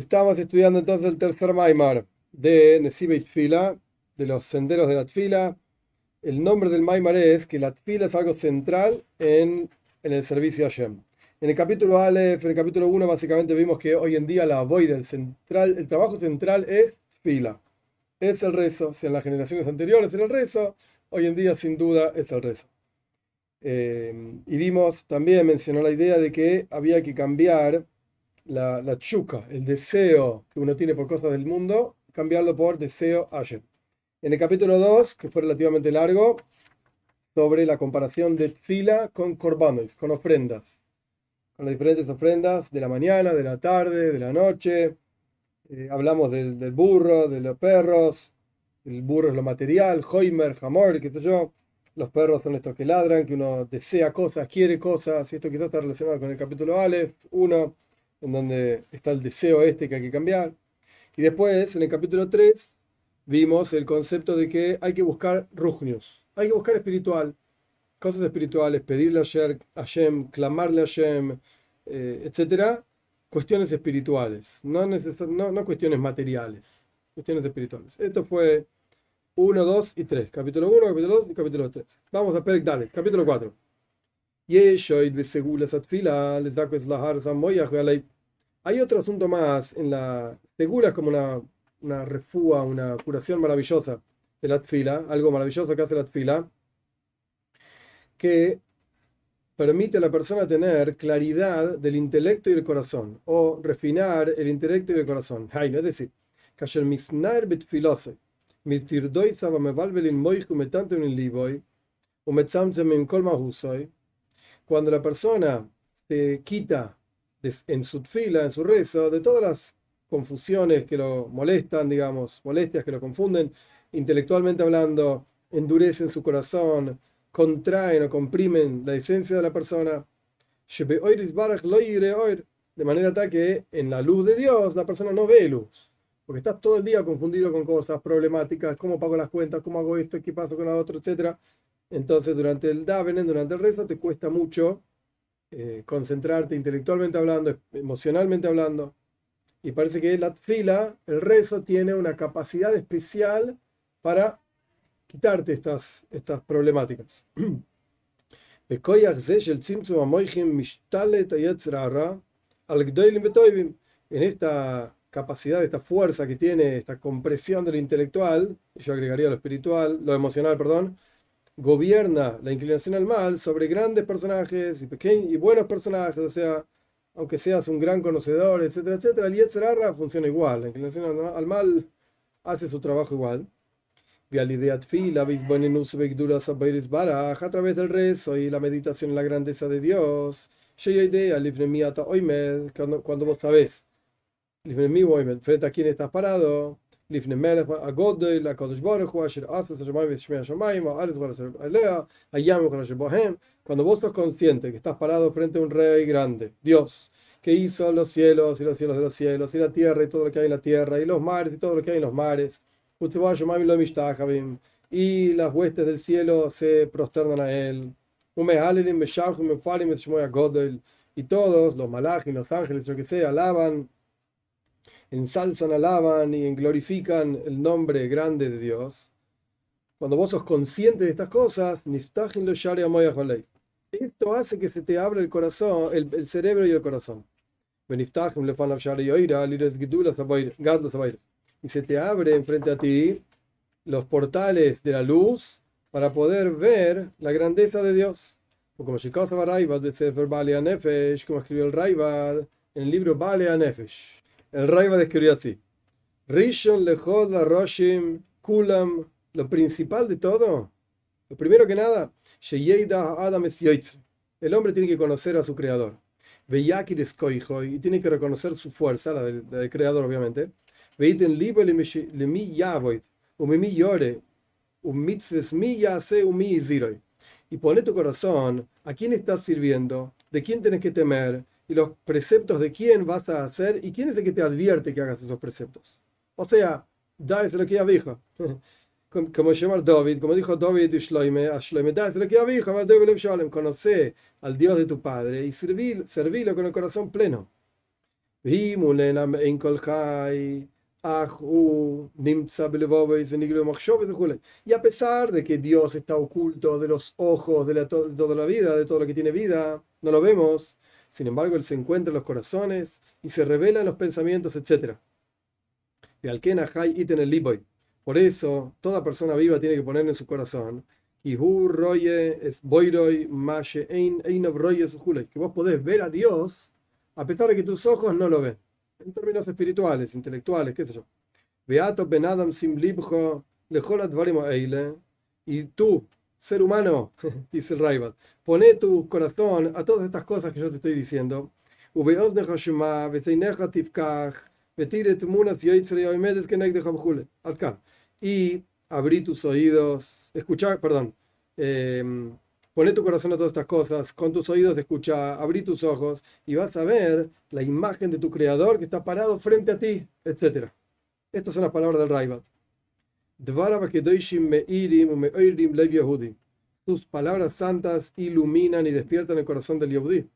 Estamos estudiando entonces el tercer Maimar de Nesibeit Tfila, de los senderos de la Tfila. El nombre del Maimar es que la Tfila es algo central en, en el servicio a Hashem. En el capítulo Aleph, en el capítulo 1, básicamente vimos que hoy en día la voy del central, el trabajo central es Tfila. Es el rezo. Si en las generaciones anteriores era el rezo, hoy en día sin duda es el rezo. Eh, y vimos también, mencionó la idea de que había que cambiar la, la chuca, el deseo que uno tiene por cosas del mundo, cambiarlo por deseo ayer. En el capítulo 2, que fue relativamente largo, sobre la comparación de fila con corbanos, con ofrendas, con las diferentes ofrendas de la mañana, de la tarde, de la noche. Eh, hablamos del, del, burro, de los perros. El burro es lo material, Hoimer, Hamor, qué sé yo. Los perros son estos que ladran, que uno desea cosas, quiere cosas, y esto quizás está relacionado con el capítulo Aleph 1 en donde está el deseo este que hay que cambiar. Y después, en el capítulo 3, vimos el concepto de que hay que buscar rujnius, hay que buscar espiritual, cosas espirituales, pedirle a Hashem, clamarle a Hashem, eh, etcétera, cuestiones espirituales, no, no, no cuestiones materiales, cuestiones espirituales. Esto fue 1, 2 y 3. Capítulo 1, capítulo 2 y capítulo 3. Vamos a Perek Dale, capítulo 4. Hay otro asunto más en la segura como una, una refúa, una curación maravillosa de la tfila, algo maravilloso que hace la tfila, que permite a la persona tener claridad del intelecto y del corazón, o refinar el intelecto y el corazón. Es decir, cuando la persona se quita en su fila, en su rezo, de todas las confusiones que lo molestan, digamos, molestias que lo confunden, intelectualmente hablando, endurecen su corazón, contraen o comprimen la esencia de la persona, de manera tal que en la luz de Dios la persona no ve luz, porque estás todo el día confundido con cosas problemáticas, cómo pago las cuentas, cómo hago esto, qué pasa con la otra, etcétera entonces, durante el Davenen, durante el rezo, te cuesta mucho eh, concentrarte intelectualmente hablando, emocionalmente hablando. Y parece que la fila, el rezo, tiene una capacidad especial para quitarte estas, estas problemáticas. En esta capacidad, esta fuerza que tiene, esta compresión de lo intelectual, yo agregaría lo espiritual, lo emocional, perdón, gobierna la inclinación al mal sobre grandes personajes y pequeños y buenos personajes, o sea, aunque seas un gran conocedor, etcétera, etcétera, el Yetzerara funciona igual, la inclinación al mal hace su trabajo igual. A través del rezo y la meditación en la grandeza de Dios, cuando, cuando vos sabés, frente a quién estás parado, לפני מלך הגודל, הקדוש ברוך הוא, אשר עשה את השמיים ואת שמי השמיים, הארץ וכל עליה, הים וכל אשר בהם. Cuando vos sos consciente que estás parado frente a un rey grande, Dios, que hizo los cielos y los cielos de los cielos, y la tierra y todo lo que hay en la tierra, y los mares y todo lo que hay en los mares, y las huestes del cielo se prosternan a él, y todos, los malajim, los ángeles, lo que sea, alaban ensalzan, alaban y glorifican el nombre grande de Dios, cuando vos sos consciente de estas cosas, esto hace que se te abra el corazón, el, cerebro y el corazón. Y se te abre enfrente a ti los portales de la luz para poder ver la grandeza de Dios. como escribió el Raibad en el libro Balea Nefesh. El Raiva describió así. Rishon lejod roshim kulam. Lo principal de todo, lo primero que nada, Adam El hombre tiene que conocer a su creador. y tiene que reconocer su fuerza, la del, creador, obviamente. Veiten libo le mi yavoid, mi yore, mitzves mi yase, mi iziroi. Y pone tu corazón a quién estás sirviendo, de quién tienes que temer, y los preceptos de quién vas a hacer y quién es el que te advierte que hagas esos preceptos. O sea, da es lo que ya dijo. Como llamar David, como dijo David Shloime, a Shloime, da es lo que ya dijo, conoce al Dios de tu padre y servilo con el corazón pleno. Y a pesar de que Dios está oculto de los ojos de, la, de toda la vida, de todo lo que tiene vida, no lo vemos, sin embargo Él se encuentra en los corazones y se revela en los pensamientos, etc. Por eso, toda persona viva tiene que poner en su corazón que vos podés ver a Dios a pesar de que tus ojos no lo ven en términos espirituales, intelectuales, qué sé yo. Beato ben Adam sim libjo y tú, ser humano, dice el Raibat, pone tu corazón a todas estas cosas que yo te estoy diciendo. Y abrí tus oídos, escuchar, perdón, eh, Poné tu corazón a todas estas cosas, con tus oídos escucha, abrí tus ojos y vas a ver la imagen de tu creador que está parado frente a ti, etc. Estas son las palabras del Raibat. Tus palabras santas iluminan y despiertan el corazón del Yehudi.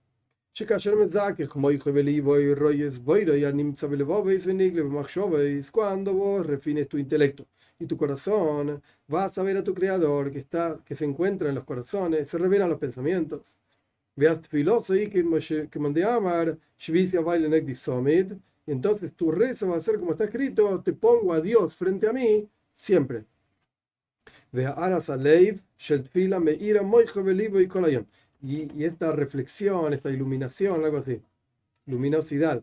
Cuando vos refines tu intelecto y tu corazón, vas a ver a tu creador que está, que se encuentra en los corazones, se revelan los pensamientos. Y entonces tu rezo va a ser como está escrito, te pongo a Dios frente a mí siempre. Y, y esta reflexión, esta iluminación, algo así, luminosidad,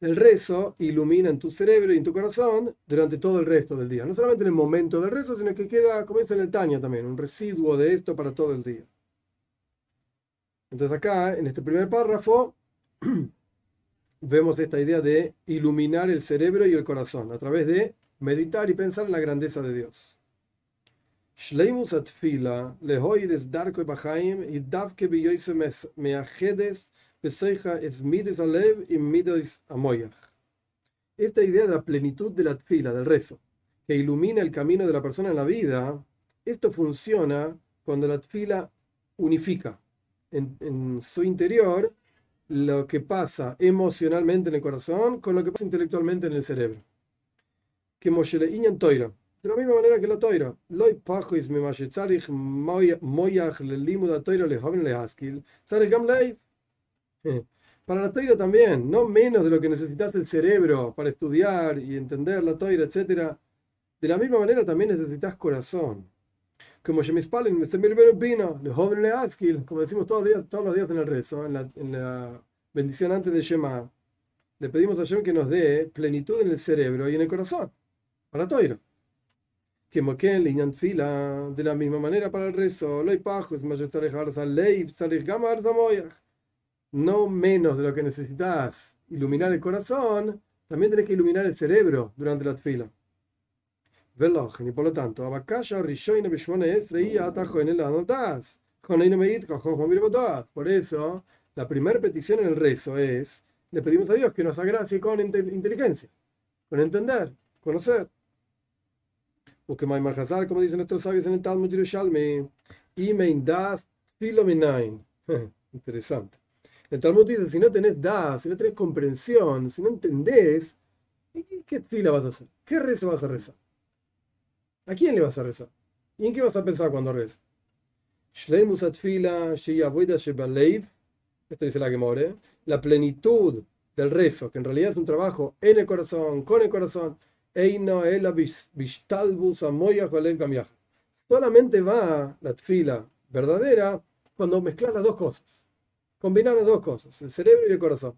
el rezo ilumina en tu cerebro y en tu corazón durante todo el resto del día. No solamente en el momento del rezo, sino que queda, comienza en el taña también, un residuo de esto para todo el día. Entonces acá, en este primer párrafo, vemos esta idea de iluminar el cerebro y el corazón a través de meditar y pensar en la grandeza de Dios. Shleimus atfila lehoires darko bahaim y davke biyoise meajedes esta idea de la plenitud de la fila, del rezo, que ilumina el camino de la persona en la vida, esto funciona cuando la fila unifica en, su interior lo que pasa emocionalmente en el corazón con lo que pasa intelectualmente en el cerebro. Que Moshele Inyan Toira. De la misma manera que la Toira. Loy Pajois me Moyach le Limuda Toira le Joven le Haskil. Gam Para la toira también, no menos de lo que necesitas el cerebro para estudiar y entender la toira, etc. De la misma manera también necesitas corazón. Como vino, joven le como decimos todos los días, todos los días en el rezo, en la, bendición antes de Shema, le pedimos a Shem que nos dé plenitud en el cerebro y en el corazón, para toira. Que moquen liñan fila, de la misma manera para el rezo, lo hay pajos, no menos de lo que necesitas. Iluminar el corazón, también tenés que iluminar el cerebro durante la fila. Y por lo tanto, por eso, la primera petición en el rezo es, le pedimos a Dios que nos agracie con inteligencia, con entender, conocer. O que como dicen nuestros sabios en el Talmud Yerushalmi, y me das Interesante. El Talmud dice, si no tenés da, si no tenés comprensión, si no entendés, ¿qué fila vas a hacer? ¿Qué rezo vas a rezar? ¿A quién le vas a rezar? ¿Y en qué vas a pensar cuando rezas? Esto dice la que more. La plenitud del rezo, que en realidad es un trabajo en el corazón, con el corazón. Solamente va la tfila verdadera cuando mezclas las dos cosas combinar las dos cosas, el cerebro y el corazón.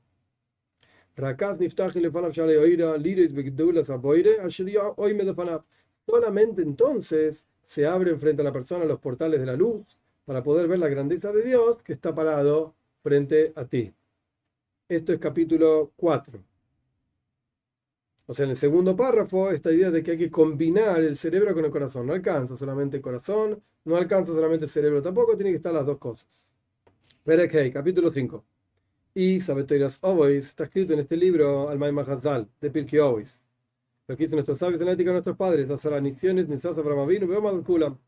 Solamente entonces se abren frente a la persona los portales de la luz para poder ver la grandeza de Dios que está parado frente a ti. Esto es capítulo 4. O sea, en el segundo párrafo, esta idea de que hay que combinar el cerebro con el corazón. No alcanza solamente el corazón, no alcanza solamente el cerebro, tampoco tiene que estar las dos cosas. Perekei, capítulo 5. Y Sabetoiras Ovois está escrito en este libro, al Maimah Hazal, de Pirkei Ovois. Lo que dicen nuestros sabios en la ética de nuestros padres, las araniciones, Nisas Abraham vino, Kulam.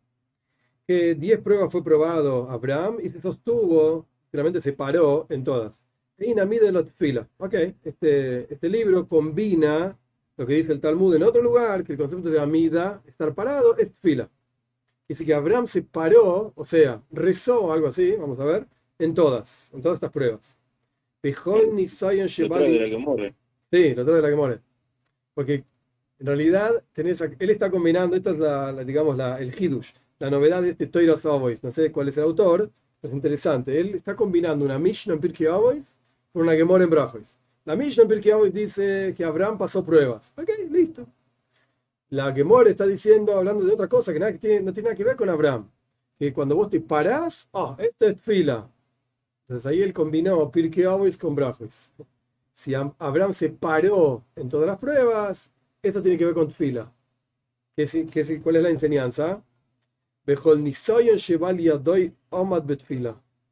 Que 10 pruebas fue probado Abraham y se sostuvo, realmente se paró en todas. Inamide lot fila. Ok, este, este libro combina lo que dice el Talmud en otro lugar, que el concepto de Amida, estar parado, es fila. Dice que Abraham se paró, o sea, rezó, algo así, vamos a ver, en todas, en todas estas pruebas. ni Sí, lo trae de la que muere. Porque en realidad tenés, él está combinando, esta es la, digamos, la, el Hidush, la novedad de este Toira Savois. No sé cuál es el autor, pero es interesante. Él está combinando una Mishnah en Pirkei Avos con una Gemora en Brajois. La Mishnah en Pirkei dice que Abraham pasó pruebas. Ok, listo. La Gemora está diciendo, hablando de otra cosa que, nada, que tiene, no tiene nada que ver con Abraham. Que cuando vos te parás, ah, esto es fila. Entonces ahí él combinó Pirkei con Brajois. Si Abraham se paró en todas las pruebas, esto tiene que ver con fila. ¿Qué, cuál es la enseñanza?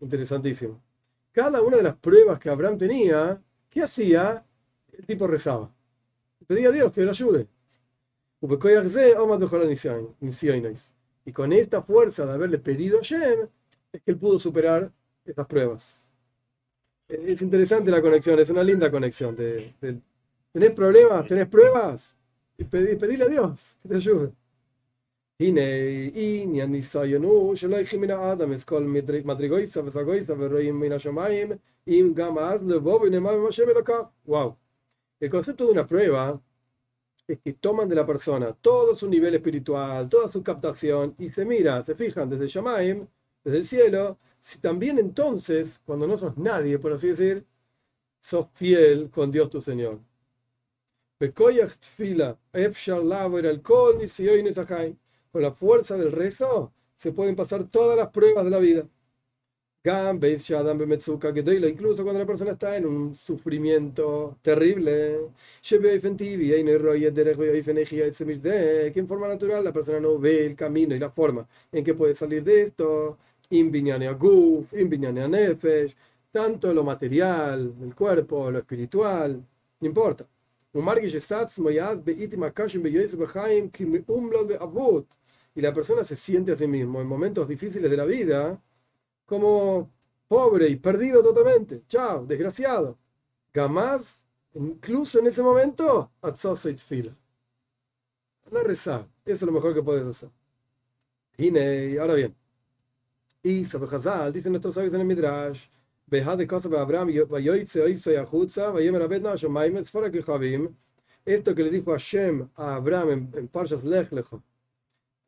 Interesantísimo. Cada una de las pruebas que Abraham tenía, ¿qué hacía? El tipo rezaba. Pedía a Dios que lo ayude. Y con esta fuerza de haberle pedido a Shem, es que él pudo superar esas pruebas. Es interesante la conexión, es una linda conexión. ¿Tenés problemas? ¿Tenés pruebas? Y pedile a Dios que te ayude. Wow. El concepto de una prueba es que toman de la persona todo su nivel espiritual, toda su captación y se mira, se fijan desde Shamaim, desde el cielo, si también entonces, cuando no sos nadie, por así decir, sos fiel con Dios tu Señor. Con la fuerza del rezo se pueden pasar todas las pruebas de la vida. Incluso cuando la persona está en un sufrimiento terrible, que en forma natural la persona no ve el camino y la forma en que puede salir de esto, tanto lo material, el cuerpo, lo espiritual, no importa. Y la persona se siente a sí mismo en momentos difíciles de la vida como pobre y perdido totalmente. Chao, desgraciado. Jamás, incluso en ese momento, fila. Anda rezar. Eso es lo mejor que puedes hacer. Y ahora bien. Y Sabajazal, dicen nuestros sabios en el Midrash, esto que le dijo Hashem a Abraham en, en Parshas Lech Lecho.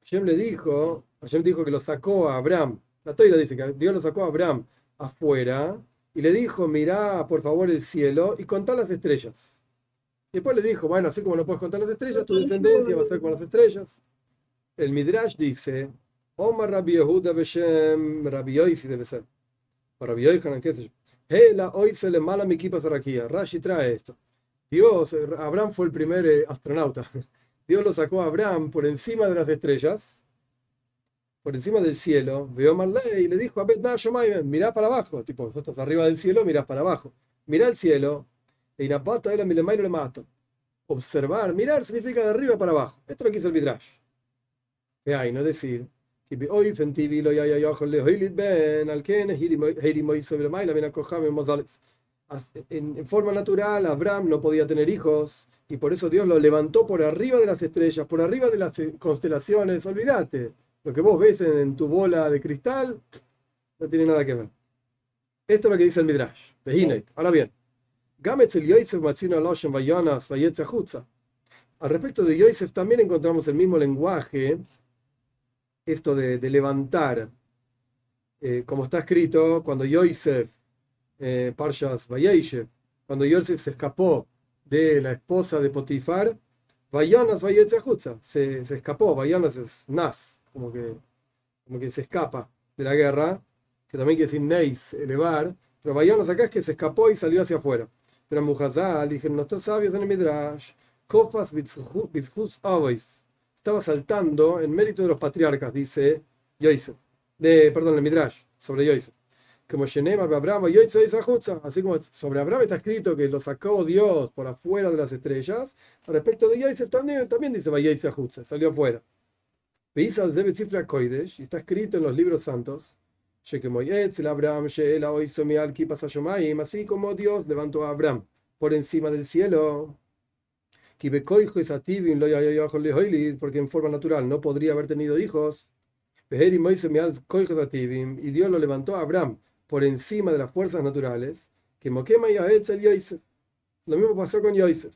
Hashem le dijo, Hashem dijo que lo sacó a Abraham. La Toira dice que Dios lo sacó a Abraham afuera y le dijo, mira por favor el cielo y contá las estrellas. Y después le dijo, bueno, así como no puedes contar las estrellas, tu descendencia va a ser como las estrellas. El Midrash dice, Omar Rabbi Yehuda Beshem Rabbi Yoisi debe ser. O Rabbi Yohanan, qué sé yo. Hela hoy se le mala mi equipa. Rashi trae esto. Dios, Abraham fue el primer eh, astronauta. Dios lo sacó a Abraham por encima de las estrellas, por encima del cielo. Veo Marley y le dijo a mirá para abajo. Tipo, vos estás arriba del cielo, mirás para abajo. Mirá el cielo. Y era Milemairo le mato. Observar, mirar significa de arriba para abajo. Esto es lo que dice el Midrash. Hay, no decir en forma natural, Abraham no podía tener hijos y por eso Dios lo levantó por arriba de las estrellas, por arriba de las constelaciones. Olvídate, lo que vos ves en, tu bola de cristal no tiene nada que ver. Esto es lo que dice el Midrash. Ahora bien, al respecto de Yosef también encontramos el mismo lenguaje esto de, levantar, eh, como está escrito, cuando Yosef, eh, Parshas Vayeshev, cuando Yosef se escapó de la esposa de Potifar, Vayanas se, se escapó, Vayanas es Nas, como que, como que se escapa de la guerra, que también quiere decir Neis, elevar, pero Vayanas acá es que se escapó y salió hacia afuera. Pero Mujazal, dijeron nuestros sabios en el Midrash, Kofas Bitzhus Avois estaba saltando en mérito de los patriarcas, dice Yosef, de, perdón, el Midrash, sobre Yosef. Como Abraham, así como sobre Abraham está escrito que lo sacó Dios por afuera de las estrellas, respecto de Yosef también, también dice salió afuera. Y está escrito en los libros santos, así como Dios levantó a Abraham por encima del cielo. Porque en forma natural no podría haber tenido hijos. Y Dios lo levantó a Abraham por encima de las fuerzas naturales. Que Lo mismo pasó con Yosef.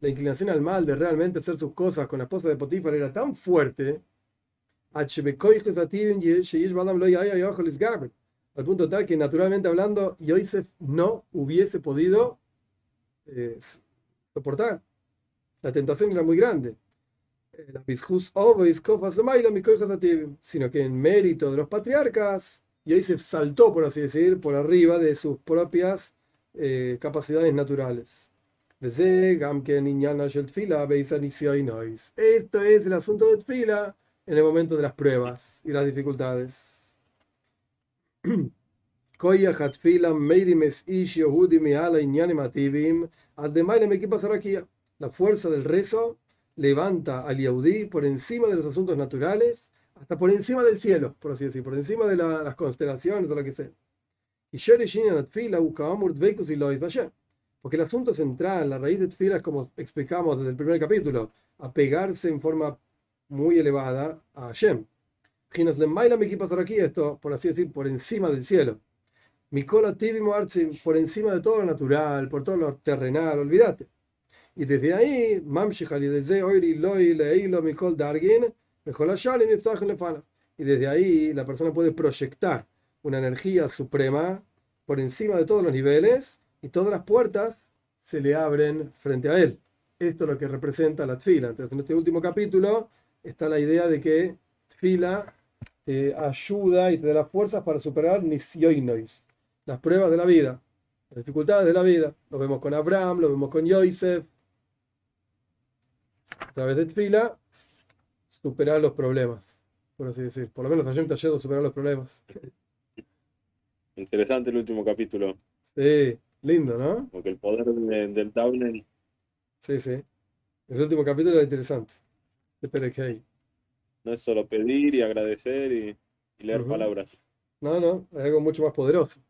La inclinación al mal de realmente hacer sus cosas con la esposa de Potifar era tan fuerte al punto tal que naturalmente hablando Yosef no hubiese podido eh, soportar. La tentación era muy grande. Sino que en mérito de los patriarcas, Yosef saltó, por así decir, por arriba de sus propias eh, capacidades naturales. Esto es el asunto de Tfila en el momento de las pruebas y las dificultades. La fuerza del rezo levanta al Yaudí por encima de los asuntos naturales, hasta por encima del cielo, por así decir, por encima de las constelaciones o lo que sea. Porque el asunto central, la raíz de Tfila es como explicamos desde el primer capítulo, apegarse en forma muy elevada a Hashem. aquí esto, por así decir, por encima del cielo. Mikola por encima de todo lo natural, por todo lo terrenal, olvídate. Y desde ahí, desde y desde ahí la persona puede proyectar una energía suprema por encima de todos los niveles y todas las puertas se le abren frente a él. Esto es lo que representa la tfila. Entonces, en este último capítulo está la idea de que Tfila te ayuda y te da las fuerzas para superar Nisyoinois, las pruebas de la vida, las dificultades de la vida. Lo vemos con Abraham, lo vemos con Yosef. A través de Tfila, superar los problemas, por así decir. Por lo menos Hashem te ayuda a superar los problemas. Interesante el último capítulo. Sí, lindo, ¿no? Porque el poder del Taunen. Sí, sí. El último capítulo era interesante. No es solo pedir y agradecer y, leer palabras. No, no, es algo mucho más poderoso.